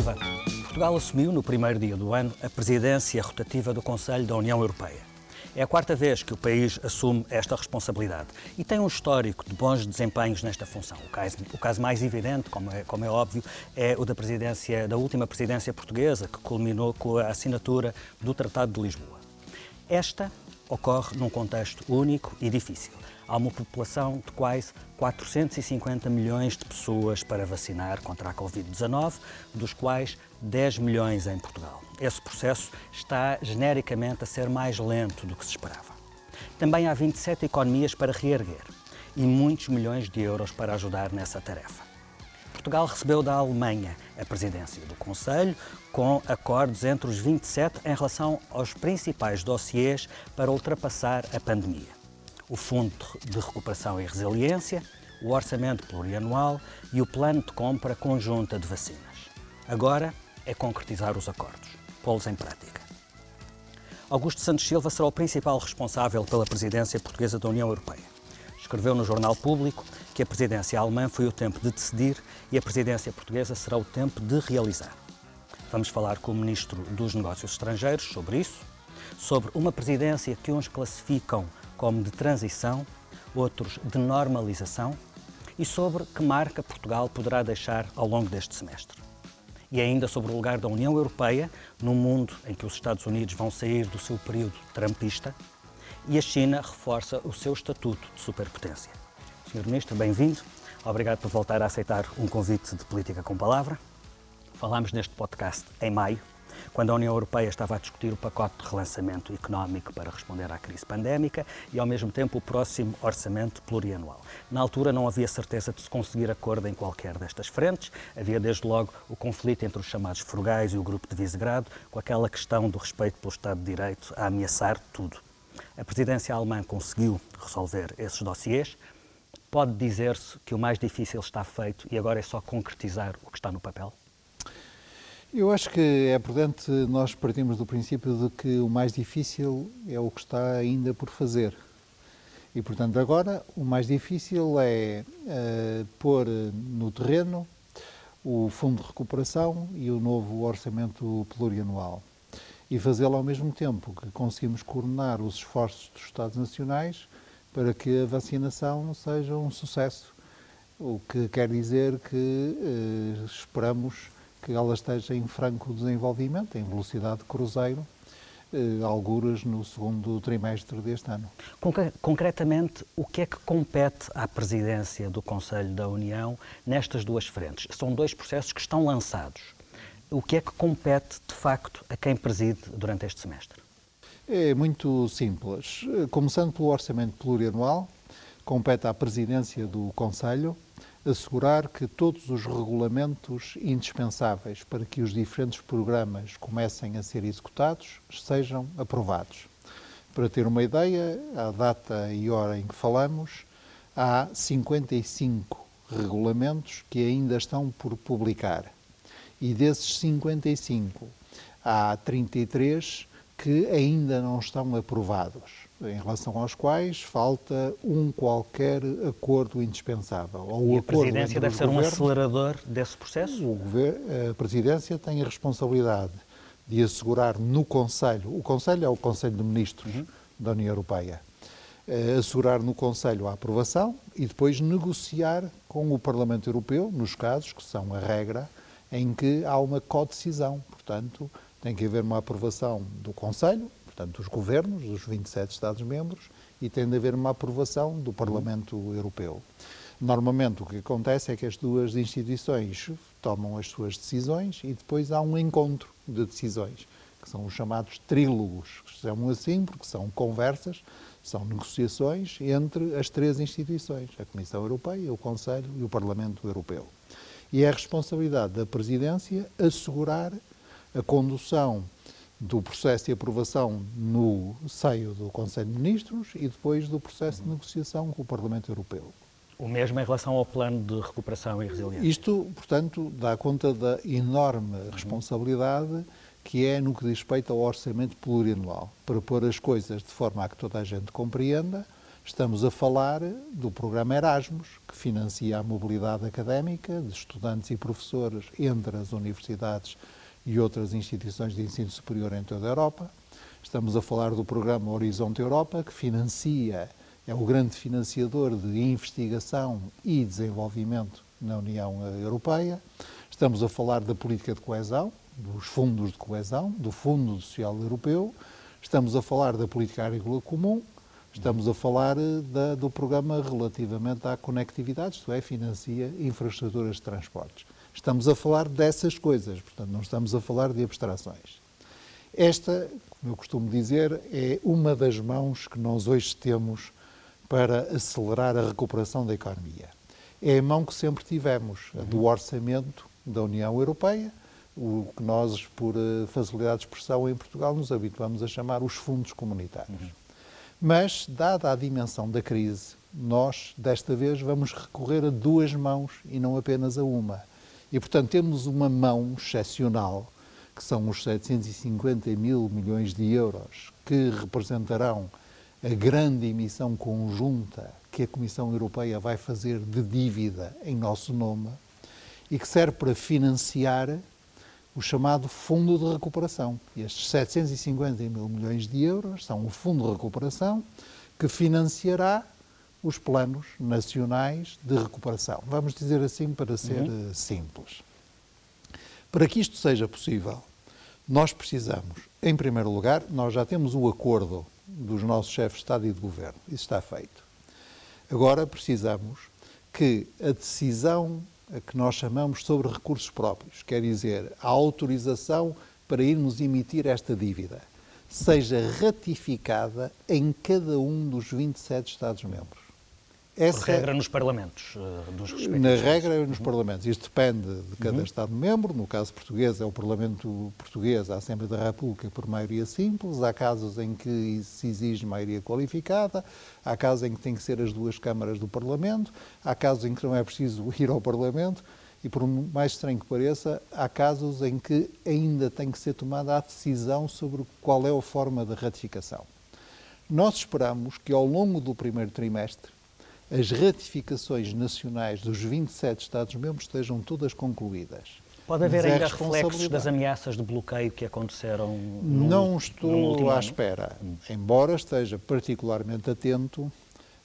Viva! Portugal assumiu no primeiro dia do ano a presidência rotativa do Conselho da União Europeia. É a quarta vez que o país assume esta responsabilidade e tem um histórico de bons desempenhos nesta função. O caso, o caso mais evidente, como é, como é óbvio, é o da presidência da última presidência portuguesa, que culminou com a assinatura do Tratado de Lisboa. Esta ocorre num contexto único e difícil. Há uma população de quase 450 milhões de pessoas para vacinar contra a Covid-19, dos quais 10 milhões em Portugal. Esse processo está genericamente a ser mais lento do que se esperava. Também há 27 economias para reerguer e muitos milhões de euros para ajudar nessa tarefa. Portugal recebeu da Alemanha a presidência do Conselho, com acordos entre os 27 em relação aos principais dossiês para ultrapassar a pandemia. O Fundo de Recuperação e Resiliência, o Orçamento Plurianual e o Plano de Compra Conjunta de Vacinas. Agora é concretizar os acordos, pô-los em prática. Augusto Santos Silva será o principal responsável pela presidência portuguesa da União Europeia. Escreveu no Jornal Público que a presidência alemã foi o tempo de decidir e a presidência portuguesa será o tempo de realizar. Vamos falar com o Ministro dos Negócios Estrangeiros sobre isso, sobre uma presidência que uns classificam como de transição, outros de normalização e sobre que marca Portugal poderá deixar ao longo deste semestre. E ainda sobre o lugar da União Europeia num mundo em que os Estados Unidos vão sair do seu período trumpista e a China reforça o seu estatuto de superpotência. Sr. Ministro, bem-vindo. Obrigado por voltar a aceitar um convite de Política com Palavra. Falámos neste podcast em maio, quando a União Europeia estava a discutir o pacote de relançamento económico para responder à crise pandémica e, ao mesmo tempo, o próximo orçamento plurianual. Na altura não havia certeza de se conseguir acordo em qualquer destas frentes. Havia, desde logo, o conflito entre os chamados frugais e o grupo de Visegrado, com aquela questão do respeito pelo Estado de Direito a ameaçar tudo. A presidência alemã conseguiu resolver esses dossiês. Pode dizer-se que o mais difícil está feito e agora é só concretizar o que está no papel? Eu acho que é prudente nós partirmos do princípio de que o mais difícil é o que está ainda por fazer. E, portanto, agora o mais difícil é uh, pôr no terreno o Fundo de Recuperação e o novo Orçamento Plurianual. E fazê-lo ao mesmo tempo que conseguimos coordenar os esforços dos Estados Nacionais para que a vacinação seja um sucesso. O que quer dizer que uh, esperamos que ela esteja em franco desenvolvimento, em velocidade de cruzeiro, eh, alguras no segundo trimestre deste ano. Concretamente, o que é que compete à presidência do Conselho da União nestas duas frentes? São dois processos que estão lançados. O que é que compete, de facto, a quem preside durante este semestre? É muito simples. Começando pelo orçamento plurianual, compete à presidência do Conselho assegurar que todos os regulamentos indispensáveis para que os diferentes programas comecem a ser executados sejam aprovados. Para ter uma ideia, à data e hora em que falamos, há 55 regulamentos que ainda estão por publicar. E desses 55, há 33 que ainda não estão aprovados em relação aos quais falta um qualquer acordo indispensável. Ou e a Presidência deve ser um acelerador desse processo? a Presidência tem a responsabilidade de assegurar no Conselho, o Conselho é o Conselho de Ministros uhum. da União Europeia, eh, assegurar no Conselho a aprovação e depois negociar com o Parlamento Europeu, nos casos que são a regra, em que há uma codecisão. Portanto, tem que haver uma aprovação do Conselho, portanto, dos governos dos 27 Estados-membros e tem de haver uma aprovação do Parlamento Europeu. Normalmente o que acontece é que as duas instituições tomam as suas decisões e depois há um encontro de decisões, que são os chamados trílogos, que chamam assim porque são conversas, são negociações entre as três instituições, a Comissão Europeia, o Conselho e o Parlamento Europeu. E é a responsabilidade da Presidência assegurar a condução do processo de aprovação no seio do Conselho de Ministros e depois do processo de negociação com o Parlamento Europeu. O mesmo em relação ao plano de recuperação e resiliência? Isto, portanto, dá conta da enorme responsabilidade que é no que diz respeito ao orçamento plurianual, para pôr as coisas de forma a que toda a gente compreenda, Estamos a falar do programa Erasmus, que financia a mobilidade académica de estudantes e professores entre as universidades e outras instituições de ensino superior em toda a Europa. Estamos a falar do programa Horizonte Europa, que financia, é o grande financiador de investigação e desenvolvimento na União Europeia. Estamos a falar da política de coesão, dos fundos de coesão, do Fundo Social Europeu. Estamos a falar da política agrícola comum. Estamos a falar eh, da, do programa relativamente à conectividade, isto é, financia infraestruturas de transportes. Estamos a falar dessas coisas, portanto, não estamos a falar de abstrações. Esta, como eu costumo dizer, é uma das mãos que nós hoje temos para acelerar a recuperação da economia. É a mão que sempre tivemos, a do orçamento da União Europeia, o que nós, por eh, facilidade de expressão em Portugal, nos habituamos a chamar os fundos comunitários. Uhum. Mas, dada a dimensão da crise, nós, desta vez, vamos recorrer a duas mãos e não apenas a uma. E, portanto, temos uma mão excepcional, que são os 750 mil milhões de euros, que representarão a grande emissão conjunta que a Comissão Europeia vai fazer de dívida em nosso nome e que serve para financiar o chamado Fundo de Recuperação. Estes 750 mil milhões de euros são o Fundo de Recuperação que financiará os planos nacionais de recuperação. Vamos dizer assim para ser uhum. Eh, simples. Para que isto seja possível, nós precisamos, em primeiro lugar, nós já temos o acordo dos nossos chefes de Estado e de Governo. Isso está feito. Agora precisamos que a decisão a que nós chamamos sobre recursos próprios, quer dizer, a autorização para irmos emitir esta dívida, seja ratificada em cada um dos 27 Estados-membros. Essa, regra nos parlamentos uh, dos respectivos. Na regra nos parlamentos. Isto depende de cada uhum. Estado-membro. No caso português, é o Parlamento Português, a Assembleia da República, por maioria simples. Há casos em que se exige maioria qualificada. Há casos em que tem que ser as duas câmaras do Parlamento. Há casos em que não é preciso ir ao Parlamento. E, por mais estranho que pareça, há casos em que ainda tem que ser tomada a decisão sobre qual é a forma de ratificação. Nós esperamos que, ao longo do primeiro trimestre, as ratificações nacionais dos 27 Estados-membros estejam todas concluídas. Pode haver é ainda reflexos das ameaças de bloqueio que aconteceram no Não estou à espera, embora esteja particularmente atento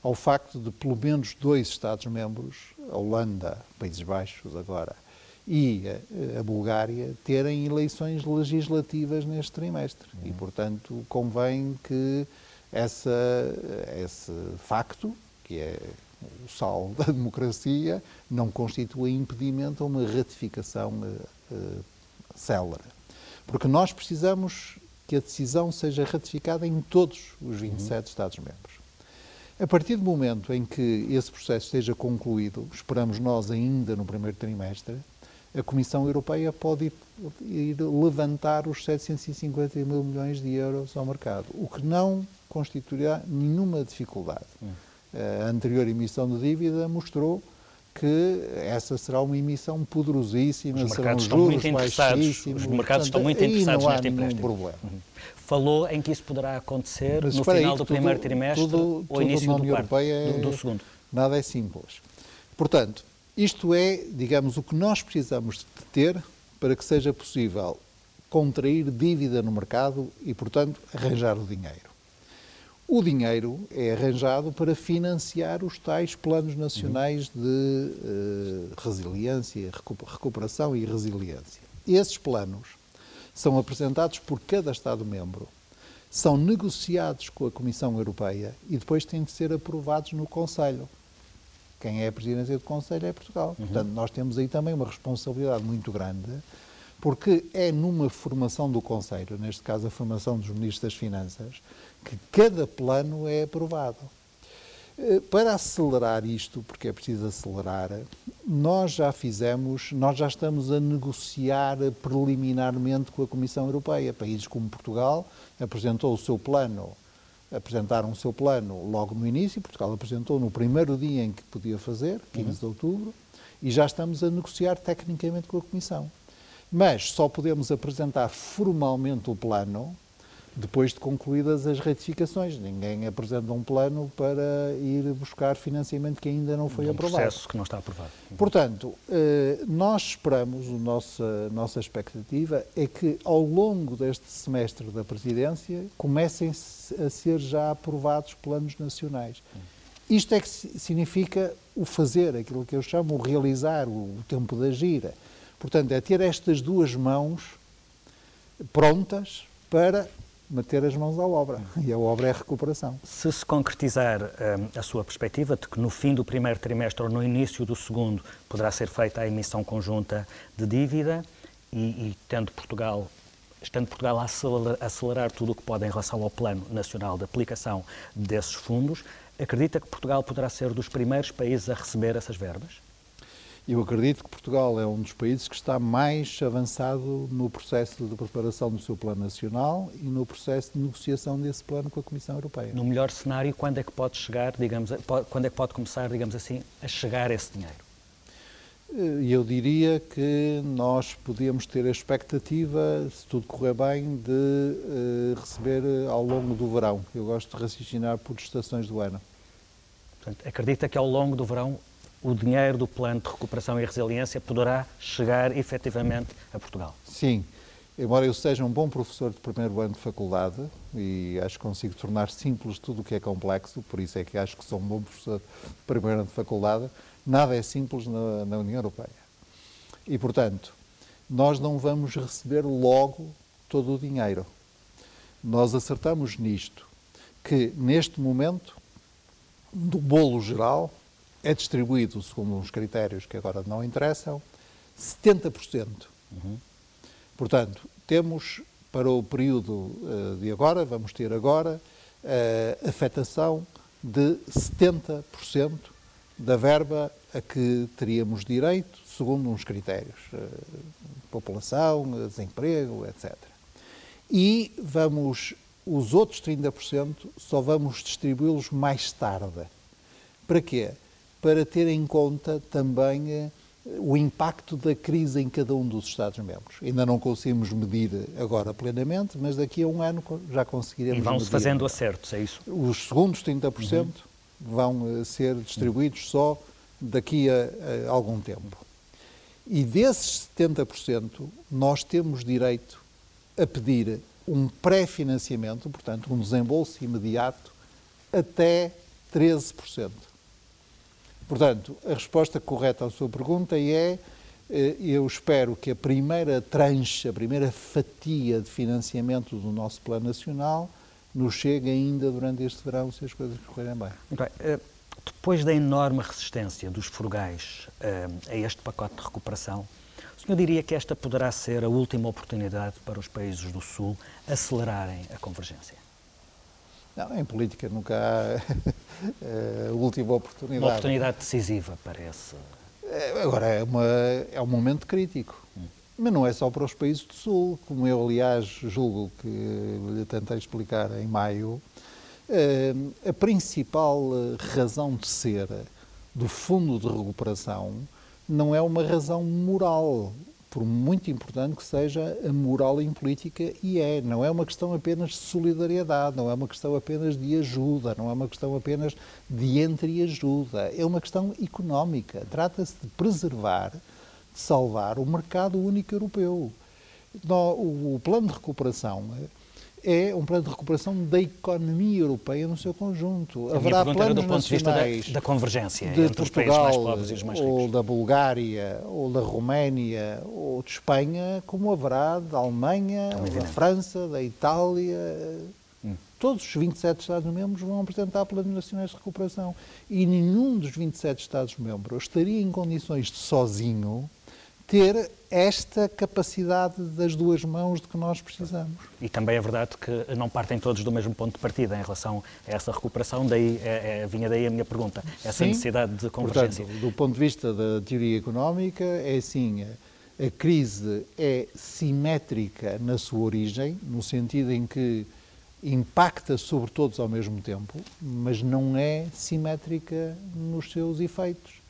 ao facto de pelo menos dois Estados-membros, a Holanda, Países Baixos agora, e a, a, Bulgária, terem eleições legislativas neste trimestre. Uhum. E, portanto, convém que essa, esse facto que é o sal da democracia, não constitui impedimento a uma ratificação uh, célere. Porque nós precisamos que a decisão seja ratificada em todos os 27 uhum. Estados-membros. A partir do momento em que esse processo esteja concluído, esperamos nós ainda no primeiro trimestre, a Comissão Europeia pode ir, ir levantar os 750 mil milhões de euros ao mercado, o que não constituirá nenhuma dificuldade. Uhum a anterior emissão de dívida mostrou que essa será uma emissão poderosíssima, os serão juros baixíssimos. Os mercados estão muito interessados neste empréstimo. Problema. Uhum. Falou em que isso poderá acontecer Mas, no final do tudo, primeiro trimestre tudo, ou início do, quarto, é, do, do segundo. Nada é simples. Portanto, isto é, digamos, o que nós precisamos de ter para que seja possível contrair dívida no mercado e, portanto, arranjar o dinheiro. O dinheiro é arranjado para financiar os tais planos nacionais de uh, resiliência, recuperação e resiliência. Esses planos são apresentados por cada Estado-membro, são negociados com a Comissão Europeia e depois têm de ser aprovados no Conselho. Quem é a presidência do Conselho é Portugal. Uhum. Portanto, nós temos aí também uma responsabilidade muito grande, porque é numa formação do Conselho, neste caso a formação dos Ministros das Finanças, que cada plano é aprovado. Eh, para acelerar isto, porque é preciso acelerar, nós já fizemos, nós já estamos a negociar preliminarmente com a Comissão Europeia. Países como Portugal apresentou o seu plano, apresentaram o seu plano logo no início, Portugal apresentou no primeiro dia em que podia fazer, 15 uhum. de outubro, e já estamos a negociar tecnicamente com a Comissão. Mas só podemos apresentar formalmente o plano depois de concluídas as retificações. Ninguém apresenta um plano para ir buscar financiamento que ainda não foi um aprovado. processo que não está aprovado. Portanto, eh, nós esperamos, a nossa, nossa expectativa é que ao longo deste semestre da presidência comecem a ser já aprovados planos nacionais. Isto é que significa o fazer, aquilo que eu chamo o realizar, o tempo da gira. Portanto, é ter estas duas mãos prontas para meter as mãos à obra. E a obra é a recuperação. Se se concretizar um, a sua perspectiva de que no fim do primeiro trimestre ou no início do segundo poderá ser feita a emissão conjunta de dívida e, e tendo Portugal estando Portugal a acelerar, acelerar tudo o que pode em relação ao Plano Nacional de Aplicação desses fundos, acredita que Portugal poderá ser dos primeiros países a receber essas verbas? Eu acredito que Portugal é um dos países que está mais avançado no processo de preparação do seu plano nacional e no processo de negociação desse plano com a Comissão Europeia. No melhor cenário, quando é que pode chegar, digamos, quando é que pode começar, digamos assim, a chegar esse dinheiro? Eh, eu diria que nós podíamos ter a expectativa, se tudo correr bem, de uh, receber ao longo do verão. Eu gosto de raciocinar por estações do ano. Portanto, acredita que ao longo do verão o dinheiro do Plano de Recuperação e Resiliência poderá chegar efetivamente a Portugal? Sim. Embora eu seja um bom professor de primeiro ano de faculdade e acho que consigo tornar simples tudo o que é complexo, por isso é que acho que sou um bom professor de primeiro ano de faculdade, nada é simples na, na União Europeia. E, portanto, nós não vamos receber logo todo o dinheiro. Nós acertamos nisto, que neste momento, do bolo geral, é distribuído, segundo uns critérios que agora não interessam, 70%. Uhum. Portanto, temos para o período uh, de agora, vamos ter agora, uh, afetação de 70% da verba a que teríamos direito, segundo uns critérios, uh, população, desemprego, etc. E vamos, os outros 30% só vamos distribuí-los mais tarde. Para quê? Para ter em conta também eh, o impacto da crise em cada um dos Estados-membros. Ainda não conseguimos medir agora plenamente, mas daqui a um ano já conseguiremos. E vão-se fazendo acertos, é isso? Os segundos 30% uhum. vão eh, ser distribuídos só daqui a, a, algum tempo. E desses 70%, nós temos direito a pedir um pré-financiamento, portanto, um desembolso imediato, até 13%. Portanto, a resposta correta à sua pergunta é: eh, eu espero que a primeira tranche, a primeira fatia de financiamento do nosso Plano Nacional nos chegue ainda durante este verão, se as coisas correrem bem. Bem. Eh, depois da enorme resistência dos frugais eh, a este pacote de recuperação, o senhor diria que esta poderá ser a última oportunidade para os países do Sul acelerarem a convergência? Não, em política nunca há a última oportunidade. Uma oportunidade decisiva, parece. É, agora, é, uma, é um momento crítico. Hum. Mas não é só para os países do Sul, como eu, aliás, julgo que lhe tentei explicar em maio. Eh, a principal razão de ser do Fundo de Recuperação não é uma razão moral por muito importante que seja a moral em política, e é. Não é uma questão apenas de solidariedade, não é uma questão apenas de ajuda, não é uma questão apenas de entreajuda. É uma questão económica. Trata-se de preservar, de salvar o mercado único europeu. O plano de recuperação é um plano de recuperação da economia europeia no seu conjunto. A Haverá planos do vista da, da convergência de entre Portugal, os países mais pobres e os mais ricos. Ou da Bulgária, ou da Roménia, ou de Espanha, como haverá da Alemanha, da França, da Itália. Hum. Todos os 27 Estados-membros vão apresentar planos nacionais de recuperação. E nenhum dos 27 Estados-membros estaria em condições de sozinho ter esta capacidade das duas mãos de que nós precisamos. E também é verdade que não partem todos do mesmo ponto de partida em relação a essa recuperação, daí é, é, vinha daí a minha pergunta, essa Sim, necessidade de convergência. Portanto, do ponto de vista da teoria económica, é assim, a crise é simétrica na sua origem, no sentido em que impacta sobre todos ao mesmo tempo, mas não é simétrica nos seus efeitos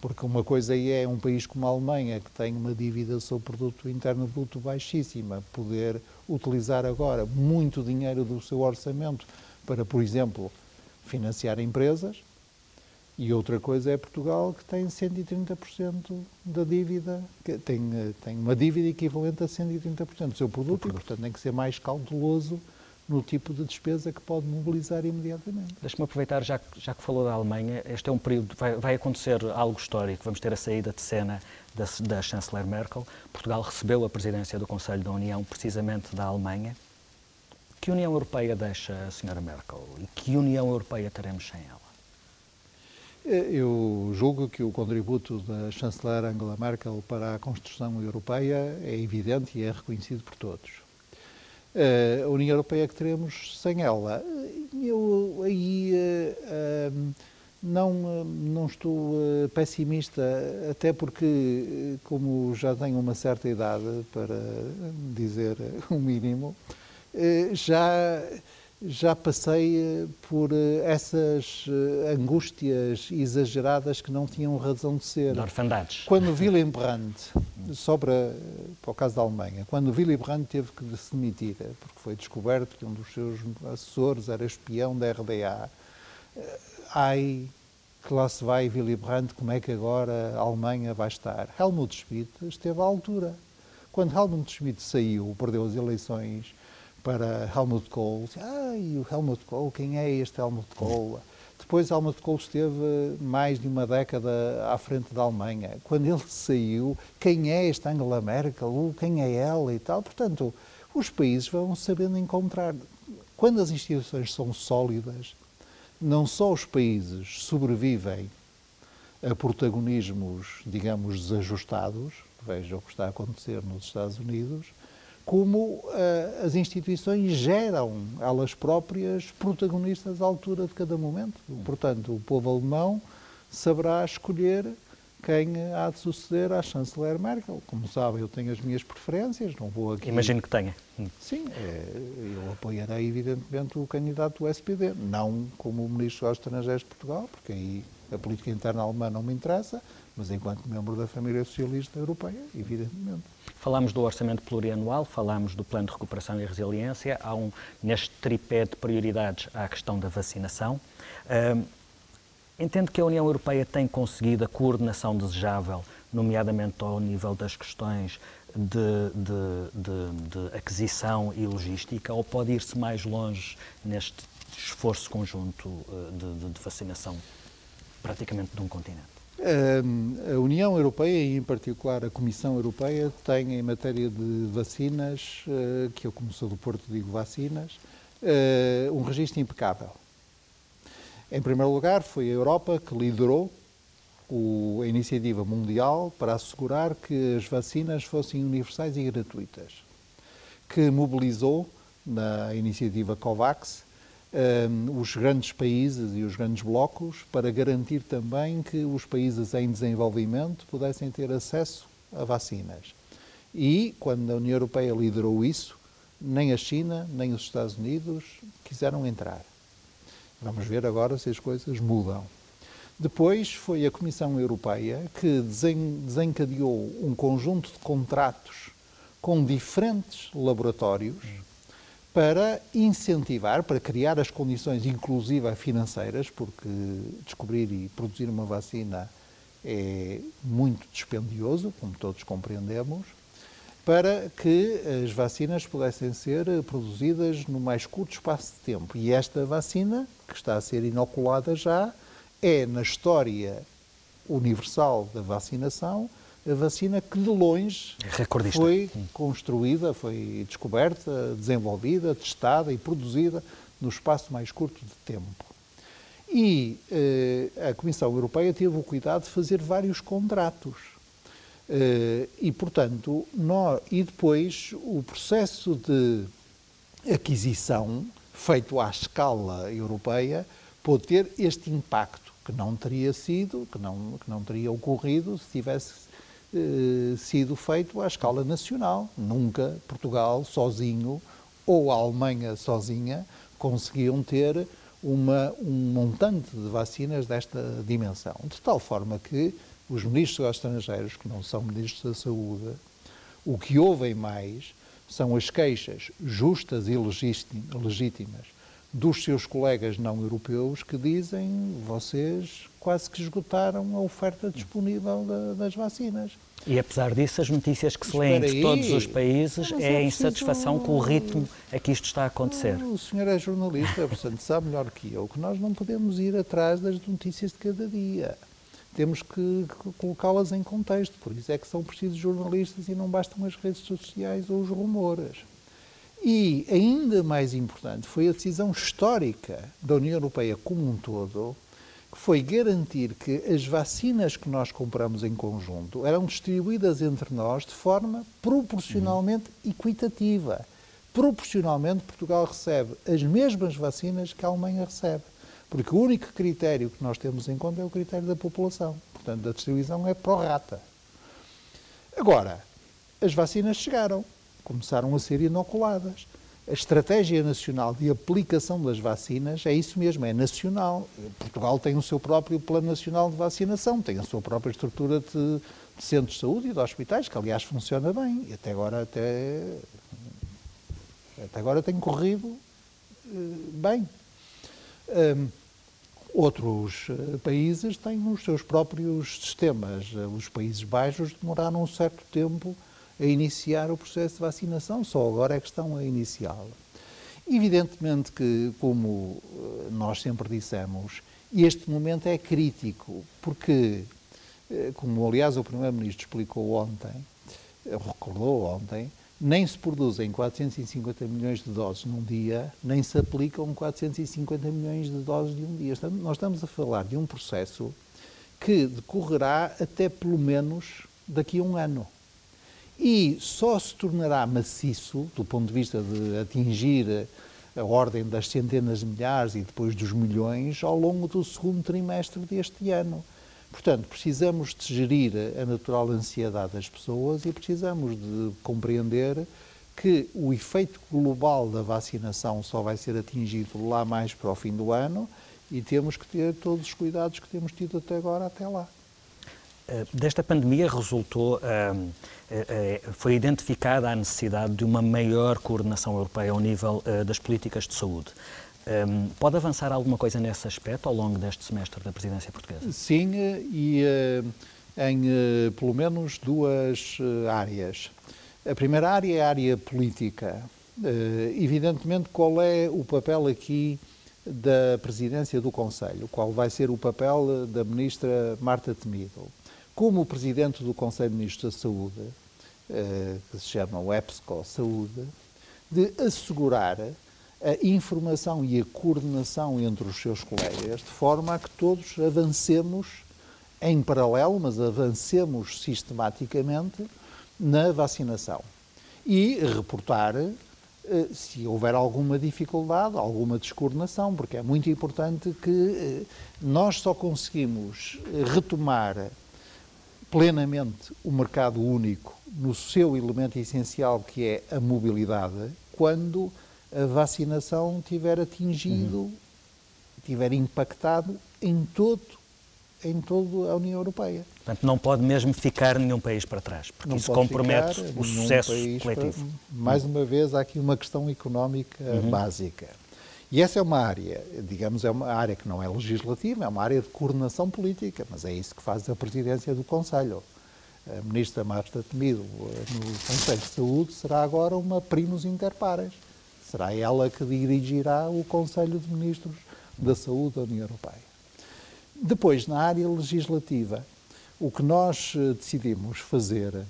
Porque uma coisa é um país como a Alemanha, que tem uma dívida sobre o produto interno bruto baixíssima, poder utilizar agora muito dinheiro do seu orçamento para, por exemplo, financiar empresas, e outra coisa é Portugal, que tem 130% da dívida, que tem, tem uma dívida equivalente a 130% do seu produto, e, portanto, tem que ser mais cauteloso no tipo de despesa que pode mobilizar imediatamente. Deixe-me aproveitar, já, já que falou da Alemanha, este é um período, vai, vai acontecer algo histórico, vamos ter a saída de cena da, da chanceler Merkel. Portugal recebeu a presidência do Conselho da União precisamente da Alemanha. Que União Europeia deixa a senhora Merkel e que União Europeia teremos sem ela? Eh, eu julgo que o contributo da chanceler Angela Merkel para a construção europeia é evidente e é reconhecido por todos. Eh, a União Europeia que teremos sem ela, eu aí eh, não, não estou pessimista, até porque, como já tenho uma certa idade, para dizer o mínimo, já já passei eh, por eh, essas eh, angústias exageradas que não tinham razão de ser. De orfandades. Quando Willy Brandt, só para, para o caso da Alemanha, quando Willy Brandt teve que se demitir, porque foi descoberto que um dos seus assessores era espião da RDA, ai, que lá se vai Willy Brandt, como é que agora a Alemanha vai estar? Helmut Schmidt esteve à altura. Quando Helmut Schmidt saiu, perdeu as eleições para Helmut Kohl. Ai, o Helmut Kohl, quem é este Helmut Kohl? Depois Helmut Kohl esteve mais de uma década à frente da Alemanha. Quando ele saiu, quem é esta Angela Merkel? Quem é ela e tal? Portanto, os países vão sabendo encontrar. Quando as instituições são sólidas, não só os países sobrevivem a protagonismos, digamos, desajustados, veja o que está a acontecer nos Estados Unidos, como uh, as instituições geram elas próprias protagonistas à altura de cada momento. Portanto, o povo alemão saberá escolher quem há de suceder à chanceler Merkel. Como sabem, eu tenho as minhas preferências, não vou aqui... Imagino que tenha. Sim, é, eu apoiarei evidentemente o candidato do SPD, não como o Ministro dos Estrangeiros de Portugal, porque aí a política interna alemã não me interessa, mas enquanto membro da família socialista europeia, evidentemente. Falámos do orçamento plurianual, falámos do plano de recuperação e resiliência, há um, neste tripé de prioridades há a questão da vacinação. Uh, entendo que a União Europeia tem conseguido a coordenação desejável, nomeadamente ao nível das questões de, de, de, de aquisição e logística, ou pode ir-se mais longe neste esforço conjunto de, de vacinação praticamente de um continente? A União Europeia e, em particular, a Comissão Europeia tem, em matéria de vacinas, eh, que eu, como sou do Porto, digo vacinas, eh, um registro impecável. Em primeiro lugar, foi a Europa que liderou a iniciativa mundial para assegurar que as vacinas fossem universais e gratuitas, que mobilizou na iniciativa COVAX um, os grandes países e os grandes blocos para garantir também que os países em desenvolvimento pudessem ter acesso a vacinas. E, quando a União Europeia liderou isso, nem a China, nem os Estados Unidos quiseram entrar. Vamos ver agora se as coisas mudam. Depois foi a Comissão Europeia que desencadeou um conjunto de contratos com diferentes laboratórios para incentivar, para criar as condições, inclusive financeiras, porque descobrir e produzir uma vacina é muito dispendioso, como todos compreendemos, para que as vacinas pudessem ser produzidas no mais curto espaço de tempo. E esta vacina, que está a ser inoculada já, é, na história universal da vacinação, a vacina que de longe Recordista. foi construída, foi descoberta, desenvolvida, testada e produzida no espaço mais curto de tempo. E eh, a Comissão Europeia teve o cuidado de fazer vários contratos. Eh, e, portanto, nós, e depois o processo de aquisição feito à escala europeia pôde ter este impacto que não teria sido, que não, que não teria ocorrido se tivesse eh, sido feito à escala nacional. Nunca Portugal sozinho ou a Alemanha sozinha conseguiam ter uma, um montante de vacinas desta dimensão. De tal forma que os ministros estrangeiros, que não são ministros da saúde, o que ouvem mais são as queixas justas e legítimas dos seus colegas não europeus que dizem vocês quase que esgotaram a oferta disponível das vacinas. E apesar disso, as notícias que se leem de todos os países é a insatisfação com o ritmo a que isto está a acontecer. O senhor é jornalista, portanto sabe melhor que eu que nós não podemos ir atrás das notícias de cada dia. Temos que colocá-las em contexto, por isso é que são precisos jornalistas e não bastam as redes sociais ou os rumores. E, ainda mais importante, foi a decisão histórica da União Europeia como um todo que foi garantir que as vacinas que nós compramos em conjunto eram distribuídas entre nós de forma proporcionalmente equitativa. Proporcionalmente, Portugal recebe as mesmas vacinas que a Alemanha recebe. Porque o único critério que nós temos em conta é o critério da população. Portanto, a distribuição é pró-rata. Agora, as vacinas chegaram, começaram a ser inoculadas a estratégia nacional de aplicação das vacinas é isso mesmo, é nacional. Portugal tem o seu próprio plano nacional de vacinação, tem a sua própria estrutura de, de centros de saúde e de hospitais, que aliás funciona bem. E até agora até, até agora tem corrido eh, bem. Um, outros eh, países têm os seus próprios sistemas. Os Países Baixos demoraram um certo tempo a iniciar o processo de vacinação, só agora é que estão a iniciá-lo. Evidentemente que, como eh, nós sempre dissemos, este momento é crítico, porque, eh, como aliás o Primeiro-Ministro explicou ontem, eh, recordou ontem, nem se produzem 450 milhões de doses num dia, nem se aplicam 450 milhões de doses de um dia. Nós estamos a falar de um processo que decorrerá até pelo menos daqui a um ano e só se tornará maciço, do ponto de vista de atingir a ordem das centenas de milhares e depois dos milhões, ao longo do segundo trimestre deste ano. Portanto, precisamos de gerir a natural ansiedade das pessoas e precisamos de compreender que o efeito global da vacinação só vai ser atingido lá mais para o fim do ano e temos que ter todos os cuidados que temos tido até agora, até lá. Eh, desta pandemia resultou, ehm, eh, eh, foi identificada a necessidade de uma maior coordenação europeia ao nível das políticas de saúde. Ehm, pode avançar alguma coisa nesse aspecto ao longo deste semestre da presidência portuguesa? Sim, e em pelo menos duas áreas. A primeira área é a área política. Evidentemente, qual é o papel aqui da presidência do Conselho? Qual vai ser o papel da ministra Marta Temido? Como presidente do Conselho de Ministros da Saúde, eh, que se chama o EPSCO Saúde, de assegurar a informação e a coordenação entre os seus colegas, de forma a que todos avancemos em paralelo, mas avancemos sistematicamente na vacinação. E reportar eh, se houver alguma dificuldade, alguma descoordenação, porque é muito importante que eh, nós só conseguimos retomar plenamente o mercado único no seu elemento essencial, que é a mobilidade, quando a vacinação tiver atingido, uhum. tiver impactado em todo em toda a União Europeia. Portanto, não pode mesmo ficar nenhum país para trás, porque não isso compromete o sucesso coletivo. Para... Mais uma vez, há aqui uma questão económica uhum. básica. E essa é uma área, digamos, é uma área que não é legislativa, é uma área de coordenação política, mas é isso que faz a presidência do Conselho. A ministra Marta Temido, no Conselho de Saúde, será agora uma primus inter pares. Será ela que dirigirá o Conselho de Ministros da Saúde da União Europeia. Depois, na área legislativa, o que nós eh, decidimos fazer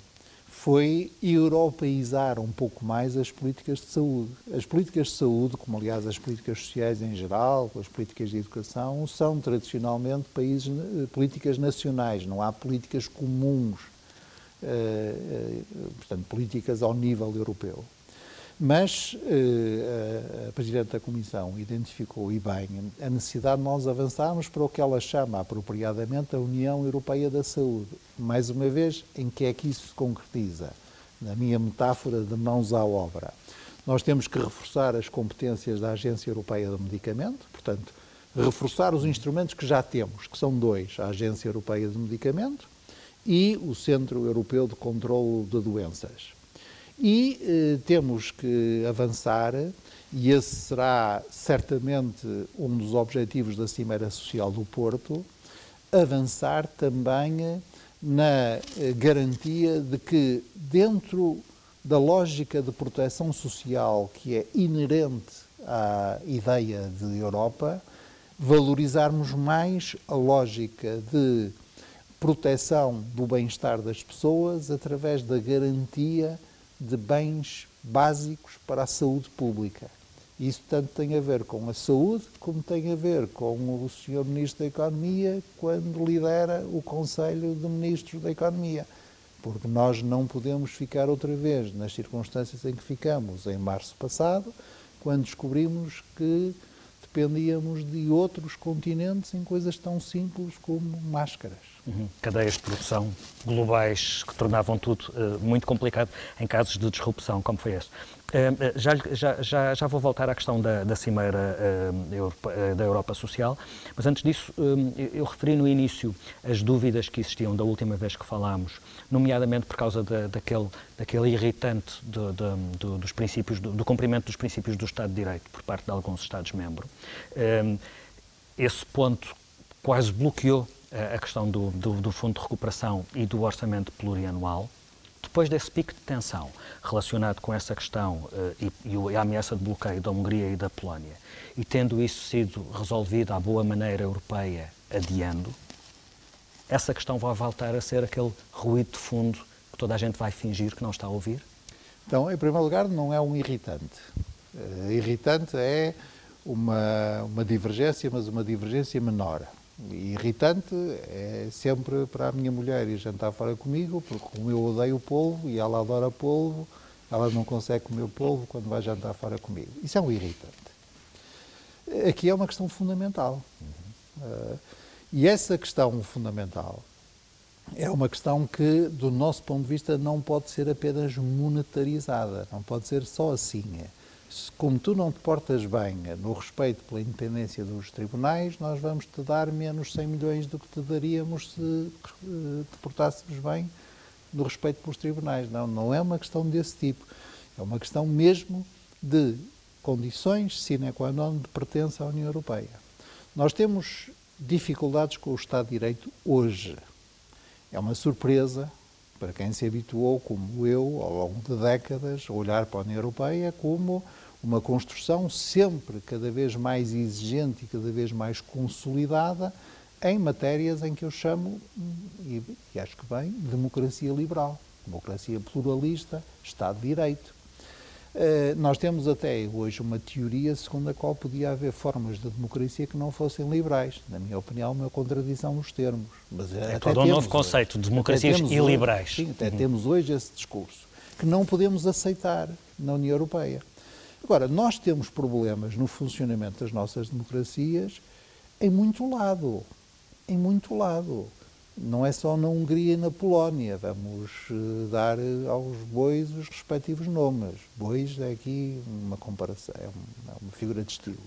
foi europeizar um pouco mais as políticas de saúde. As políticas de saúde, como aliás as políticas sociais em geral, as políticas de educação, são tradicionalmente países, eh, políticas nacionais, não há políticas comuns, eh, eh, portanto, políticas ao nível europeu. Mas uh, a Presidente da Comissão identificou, e bem, a necessidade de nós avançarmos para o que ela chama apropriadamente a União Europeia da Saúde. Mais uma vez, em que é que isso se concretiza? Na minha metáfora de mãos à obra. Nós temos que reforçar as competências da Agência Europeia do Medicamento, portanto, reforçar os instrumentos que já temos, que são dois: a Agência Europeia do Medicamento e o Centro Europeu de Controlo de Doenças. E eh, temos que avançar, e esse será certamente um dos objetivos da Cimeira Social do Porto, avançar também na eh, garantia de que, dentro da lógica de proteção social que é inerente à ideia de Europa, valorizarmos mais a lógica de proteção do bem-estar das pessoas através da garantia de bens básicos para a saúde pública. Isso tanto tem a ver com a saúde, como tem a ver com o Sr. Ministro da Economia, quando lidera o Conselho de Ministros da Economia. Porque nós não podemos ficar outra vez nas circunstâncias em que ficamos em março passado, quando descobrimos que dependíamos de outros continentes em coisas tão simples como máscaras. Cadeias de produção globais que tornavam tudo uh, muito complicado em casos de disrupção, como foi esse. Uh, já, já, já, já, vou voltar à questão da, da Cimeira uh, da Europa Social, mas antes disso, eu referi no início as dúvidas que existiam da última vez que falámos, nomeadamente por causa da, daquele, daquele irritante do, do, dos princípios, do, do, cumprimento dos princípios do Estado de Direito por parte de alguns Estados-membros. esse ponto quase bloqueou a questão do, do, do, Fundo de Recuperação e do orçamento plurianual, depois desse pico de tensão relacionado com essa questão uh, e, e, a ameaça de bloqueio da Hungria e da Polónia, e tendo isso sido resolvido à boa maneira europeia, adiando, essa questão vai voltar a ser aquele ruído de fundo que toda a gente vai fingir que não está a ouvir? Então, em primeiro lugar, não é um irritante. Uh, irritante é uma, uma divergência, mas uma divergência menor irritante é sempre para a minha mulher ir jantar fora comigo, porque como eu odeio polvo e ela adora polvo, ela não consegue comer polvo quando vai jantar fora comigo. Isso é um irritante. Aqui é uma questão fundamental. Uhum. Uh, e essa questão fundamental é uma questão que, do nosso ponto de vista, não pode ser apenas monetarizada, não pode ser só assim como tu não te portas bem no respeito pela independência dos tribunais, nós vamos te dar menos 100 milhões do que te daríamos se eh, te portássemos bem no respeito pelos tribunais. Não, não é uma questão desse tipo. É uma questão mesmo de condições sine qua non de pertença à União Europeia. Nós temos dificuldades com o Estado de Direito hoje. É uma surpresa para quem se habituou, como eu, ao longo de décadas, a olhar para a União Europeia como uma construção sempre cada vez mais exigente e cada vez mais consolidada em matérias em que eu chamo, e, e acho que bem, democracia liberal, democracia pluralista, Estado de Direito. Uh, nós temos até hoje uma teoria segundo a qual podia haver formas de democracia que não fossem liberais. Na minha opinião, uma contradição nos termos. Mas é até todo um novo conceito, de democracias iliberais. Sim, até uhum. temos hoje esse discurso, que não podemos aceitar na União Europeia. Agora, nós temos problemas no funcionamento das nossas democracias em muito lado. Em muito lado. Não é só na Hungria e na Polónia. Vamos eh, dar eh, aos bois os respectivos nomes. Bois é aqui uma comparação, é uma, é uma figura de estilo.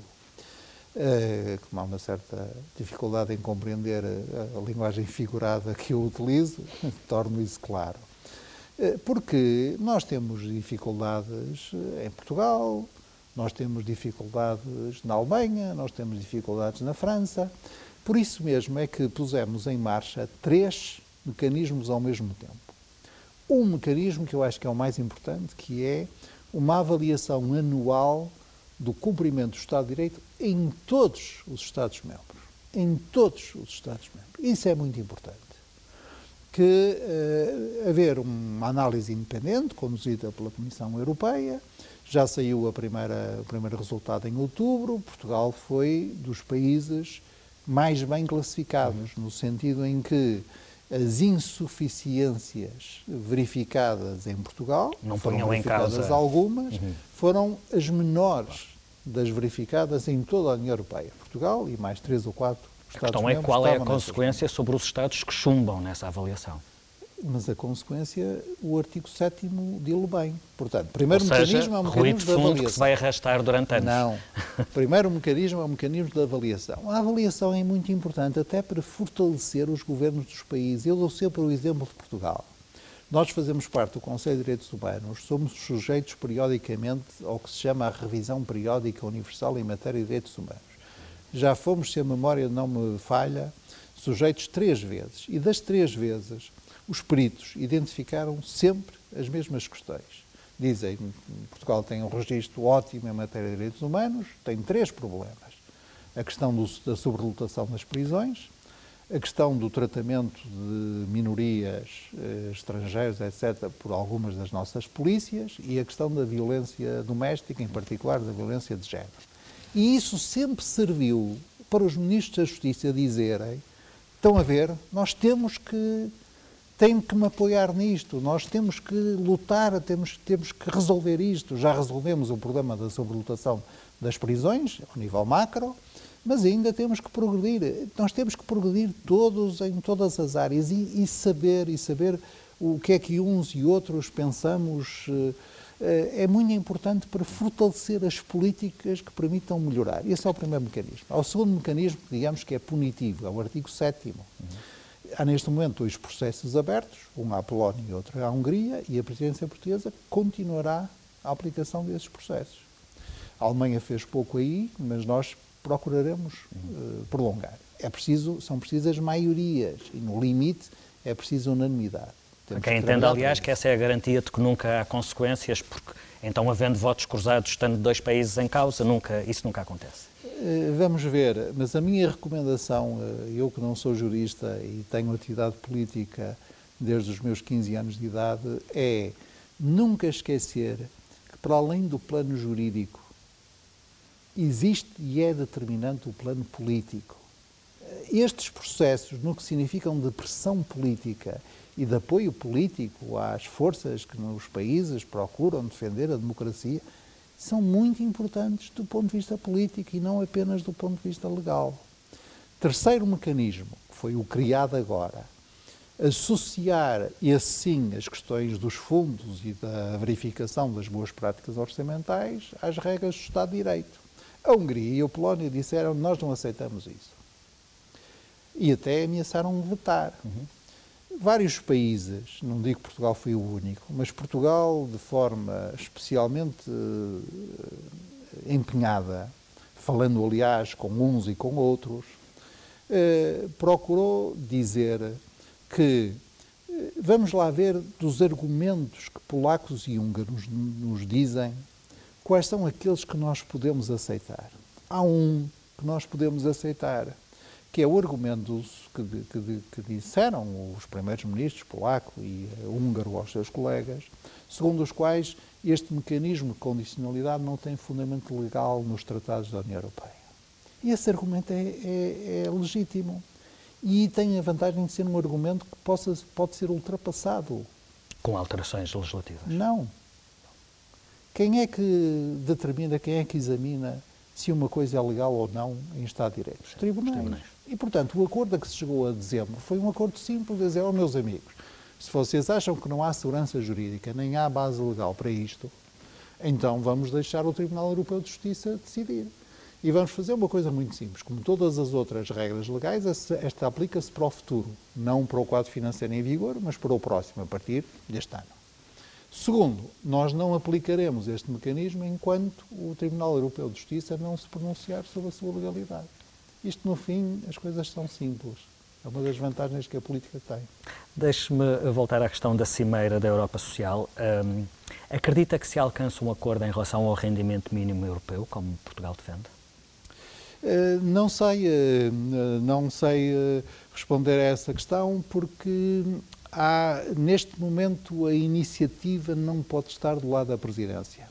Uh, que há uma certa dificuldade em compreender a, a linguagem figurada que eu utilizo, torno isso claro. Eh, porque nós temos dificuldades eh, em Portugal, nós temos dificuldades na Alemanha, nós temos dificuldades na França. Por isso mesmo é que pusemos em marcha três mecanismos ao mesmo tempo. Um mecanismo que eu acho que é o mais importante, que é uma avaliação anual do cumprimento do Estado de Direito em todos os Estados-membros. Em todos os Estados-membros. Isso é muito importante que uh, haver uma análise independente conduzida pela Comissão Europeia. Já saiu a primeira, o primeiro resultado em outubro. Portugal foi dos países mais bem classificados, no sentido em que as insuficiências verificadas em Portugal, não foram verificadas em causa. algumas, uhum. foram as menores das verificadas em toda a União Europeia. Portugal e mais três ou quatro a questão é qual é a consequência sobre os Estados que chumbam nessa avaliação. Mas a consequência, o artigo 7 dilo bem. Portanto, primeiro Ou mecanismo seja, é o mecanismo de de fundo avaliação. que se vai arrastar durante anos. Não. Primeiro mecanismo é o mecanismo de avaliação. A avaliação é muito importante até para fortalecer os governos dos países. Eu dou sempre o exemplo de Portugal. Nós fazemos parte do Conselho de Direitos Humanos, somos sujeitos periodicamente ao que se chama a revisão periódica universal em matéria de direitos humanos. Já fomos, se a memória não me falha, sujeitos três vezes. E das três vezes, os peritos identificaram sempre as mesmas questões. Dizem que Portugal tem um registro ótimo em matéria de direitos humanos, tem três problemas. A questão do, da sobrelotação das prisões, a questão do tratamento de minorias eh, estrangeiras, etc., por algumas das nossas polícias e a questão da violência doméstica, em particular da violência de género. E isso sempre serviu para os ministros da Justiça dizerem: estão a ver, nós temos que. Tem que me apoiar nisto, nós temos que lutar, temos, temos que resolver isto. Já resolvemos o problema da sobrelotação das prisões, ao nível macro, mas ainda temos que progredir. Nós temos que progredir todos em todas as áreas e, e saber e saber o que é que uns e outros pensamos é muito importante para fortalecer as políticas que permitam melhorar. Esse é o primeiro mecanismo. Há o segundo mecanismo, digamos que é punitivo, é o artigo 7 uhum. Há neste momento dois processos abertos, um à Polónia e outro à Hungria, e a presidência portuguesa continuará a aplicação desses processos. A Alemanha fez pouco aí, mas nós procuraremos uh, prolongar. É preciso, são precisas maiorias e, no limite, é preciso unanimidade. Temos Quem entende, aliás, que essa é a garantia de que nunca há consequências, porque então, havendo votos cruzados, estando dois países em causa, nunca, isso nunca acontece. Uh, vamos ver, mas a minha recomendação, uh, eu que não sou jurista e tenho atividade política desde os meus 15 anos de idade, é nunca esquecer que, para além do plano jurídico, existe e é determinante o plano político. Estes processos, no que significam de pressão política e de apoio político às forças que nos países procuram defender a democracia, são muito importantes do ponto de vista político e não apenas do ponto de vista legal. Terceiro mecanismo, que foi o criado agora, associar, e assim, as questões dos fundos e da verificação das boas práticas orçamentais às regras do Estado de Direito. A Hungria e a Polónia disseram nós não aceitamos isso. E até ameaçaram vetar. Uhum. Vários países, não digo que Portugal foi o único, mas Portugal, de forma especialmente uh, empenhada, falando aliás com uns e com outros, uh, procurou dizer que uh, vamos lá ver dos argumentos que polacos e húngaros nos dizem quais são aqueles que nós podemos aceitar. Há um que nós podemos aceitar, que é o argumento que, que, que disseram os primeiros ministros polaco e húngaro aos seus colegas, segundo os quais este mecanismo de condicionalidade não tem fundamento legal nos tratados da União Europeia. E esse argumento é, é, é legítimo e tem a vantagem de ser um argumento que possa, pode ser ultrapassado. Com alterações legislativas? Não. Quem é que determina, quem é que examina se uma coisa é legal ou não em Estado de Direito? Os tribunais. Os tribunais. E, portanto, o acordo a que se chegou a dezembro foi um acordo simples dizer, oh, meus amigos, se vocês acham que não há segurança jurídica, nem há base legal para isto, então vamos deixar o Tribunal Europeu de Justiça decidir. E vamos fazer uma coisa muito simples. Como todas as outras regras legais, esta aplica-se para o futuro, não para o quadro financeiro em vigor, mas para o próximo, a partir deste ano. Segundo, nós não aplicaremos este mecanismo enquanto o Tribunal Europeu de Justiça não se pronunciar sobre a sua legalidade. Isto, no fim, as coisas são simples. É uma das vantagens que a política tem. Deixe-me voltar à questão da cimeira da Europa Social. Um, acredita que se alcança um acordo em relação ao rendimento mínimo europeu, como Portugal defende? Uh, não sei, uh, não sei uh, responder a essa questão porque há, neste momento, a iniciativa não pode estar do lado da presidência.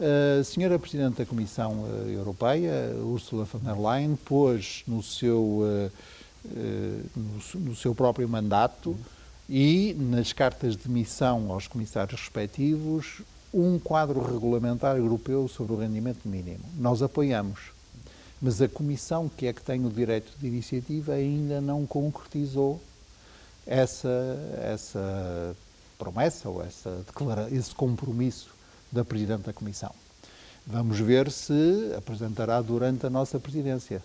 A senhora Presidente da Comissão eh, Europeia, Ursula von der Leyen, pôs no seu, eh, eh, no seu próprio mandato e nas cartas de missão aos comissários respectivos um quadro regulamentar europeu sobre o rendimento mínimo. Nós apoiamos, mas a Comissão, que é que tem o direito de iniciativa, ainda não concretizou essa, essa promessa ou essa esse compromisso da Presidente da Comissão. Vamos ver se apresentará durante a nossa presidência.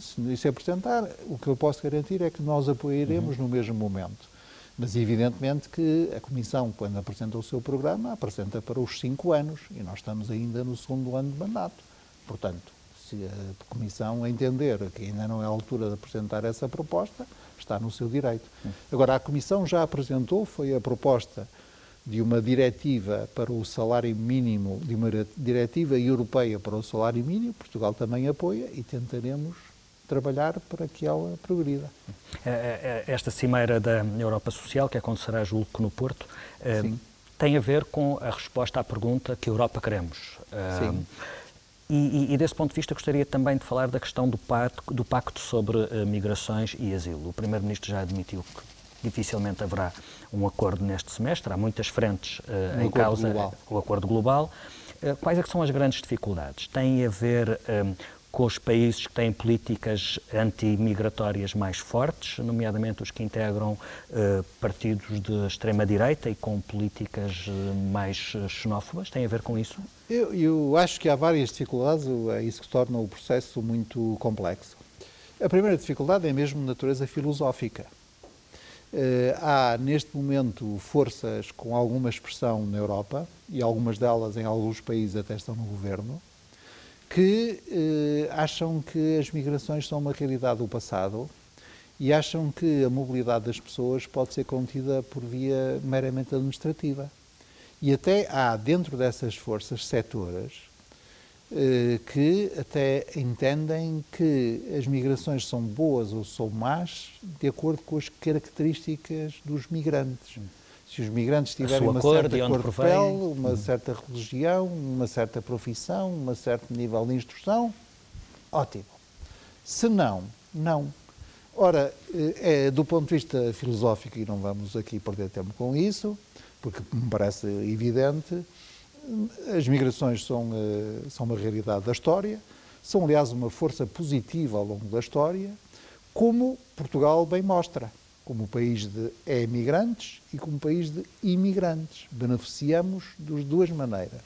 Se isso apresentar, o que eu posso garantir é que nós apoiaremos uhum. no mesmo momento. Mas, evidentemente, que a Comissão, quando apresenta o seu programa, apresenta para os cinco anos e nós estamos ainda no segundo ano de mandato. Portanto, se a Comissão entender que ainda não é a altura de apresentar essa proposta, está no seu direito. Agora, a Comissão já apresentou, foi a proposta de uma diretiva para o salário mínimo, de uma diretiva europeia para o salário mínimo, Portugal também apoia e tentaremos trabalhar para que ela progrida. É, é, é, esta cimeira da Europa Social, que acontecerá, julgo que no Porto, Sim. tem a ver com a resposta à pergunta que Europa queremos. Sim. E, e, e, desse ponto de vista gostaria também de falar da questão do pacto, do pacto sobre uh, migrações e asilo. O Primeiro-Ministro já admitiu que dificilmente haverá um acordo neste semestre, há muitas frentes uh, um em causa global. o acordo global. Uh, quais é são as grandes dificuldades? Tem a ver com os países que têm políticas anti-migratórias mais fortes, nomeadamente os que integram partidos de extrema-direita e com políticas mais xenófobas? Tem a ver com isso? Eu, eu, acho que há várias dificuldades, é isso que torna o processo muito complexo. A primeira dificuldade é mesmo de natureza filosófica. Há, neste momento, forças com alguma expressão na Europa, e algumas delas em alguns países até estão no governo, que eh, acham que as migrações são uma realidade do passado e acham que a mobilidade das pessoas pode ser contida por via meramente administrativa. E até há dentro dessas forças setores eh, que até entendem que as migrações são boas ou são más de acordo com as características dos migrantes se os migrantes tiverem uma cor, certa cor de pele, uma uhum. certa religião, uma certa profissão, um certo nível de instrução, ótimo. Se não, não. Ora, é, do ponto de vista filosófico, e não vamos aqui perder tempo com isso, porque me parece evidente, as migrações são, eh, são uma realidade da história, são, aliás, uma força positiva ao longo da história, como Portugal bem mostra como país de emigrantes e como país de imigrantes. Beneficiamos de duas maneiras.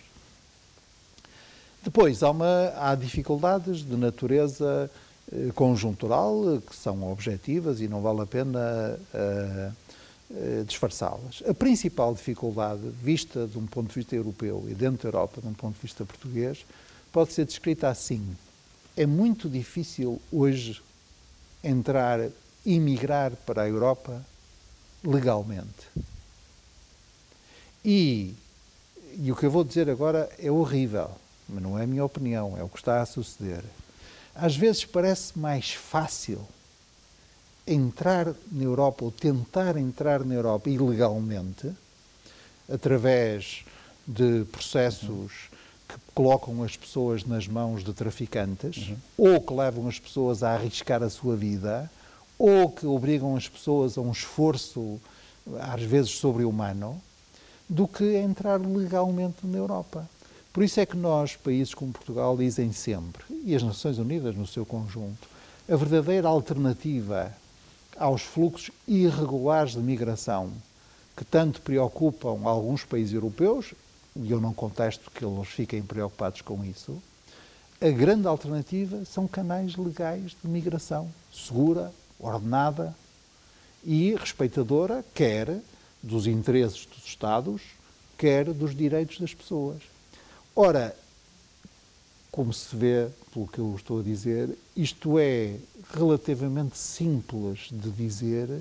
Depois, há, uma, há dificuldades de natureza eh, conjuntural que são objetivas e não vale a pena uh, uh, disfarçá-las. A principal dificuldade, vista de um ponto de vista europeu e dentro da Europa, de um ponto de vista português, pode ser descrita assim. É muito difícil hoje entrar emigrar para a Europa legalmente. E, e o que eu vou dizer agora é horrível, mas não é a minha opinião, é o que está a suceder. Às vezes parece mais fácil entrar na Europa ou tentar entrar na Europa ilegalmente, através de processos que colocam as pessoas nas mãos de traficantes uhum. ou que levam as pessoas a arriscar a sua vida ou que obrigam as pessoas a um esforço, às vezes sobre-humano, do que entrar legalmente na Europa. Por isso é que nós, países como Portugal, dizem sempre, e as Nações Unidas no seu conjunto, a verdadeira alternativa aos fluxos irregulares de migração que tanto preocupam alguns países europeus, e eu não contesto que eles fiquem preocupados com isso, a grande alternativa são canais legais de migração segura, ordenada e respeitadora, quer dos interesses dos Estados, quer dos direitos das pessoas. Ora, como se vê pelo que eu estou a dizer, isto é relativamente simples de dizer,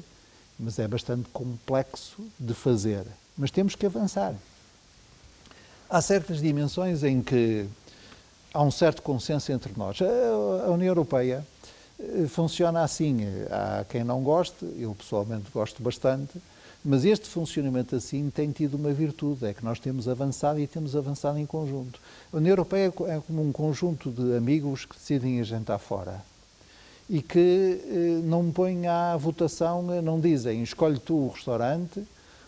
mas é bastante complexo de fazer. Mas temos que avançar. Há certas dimensões em que há um certo consenso entre nós. A União Europeia eh, funciona assim. Há quem não goste, eu pessoalmente gosto bastante, mas este funcionamento assim tem tido uma virtude, é que nós temos avançado e temos avançado em conjunto. A União Europeia é como um conjunto de amigos que decidem a jantar fora e que eh, não põem à votação, não dizem escolhe tu o restaurante,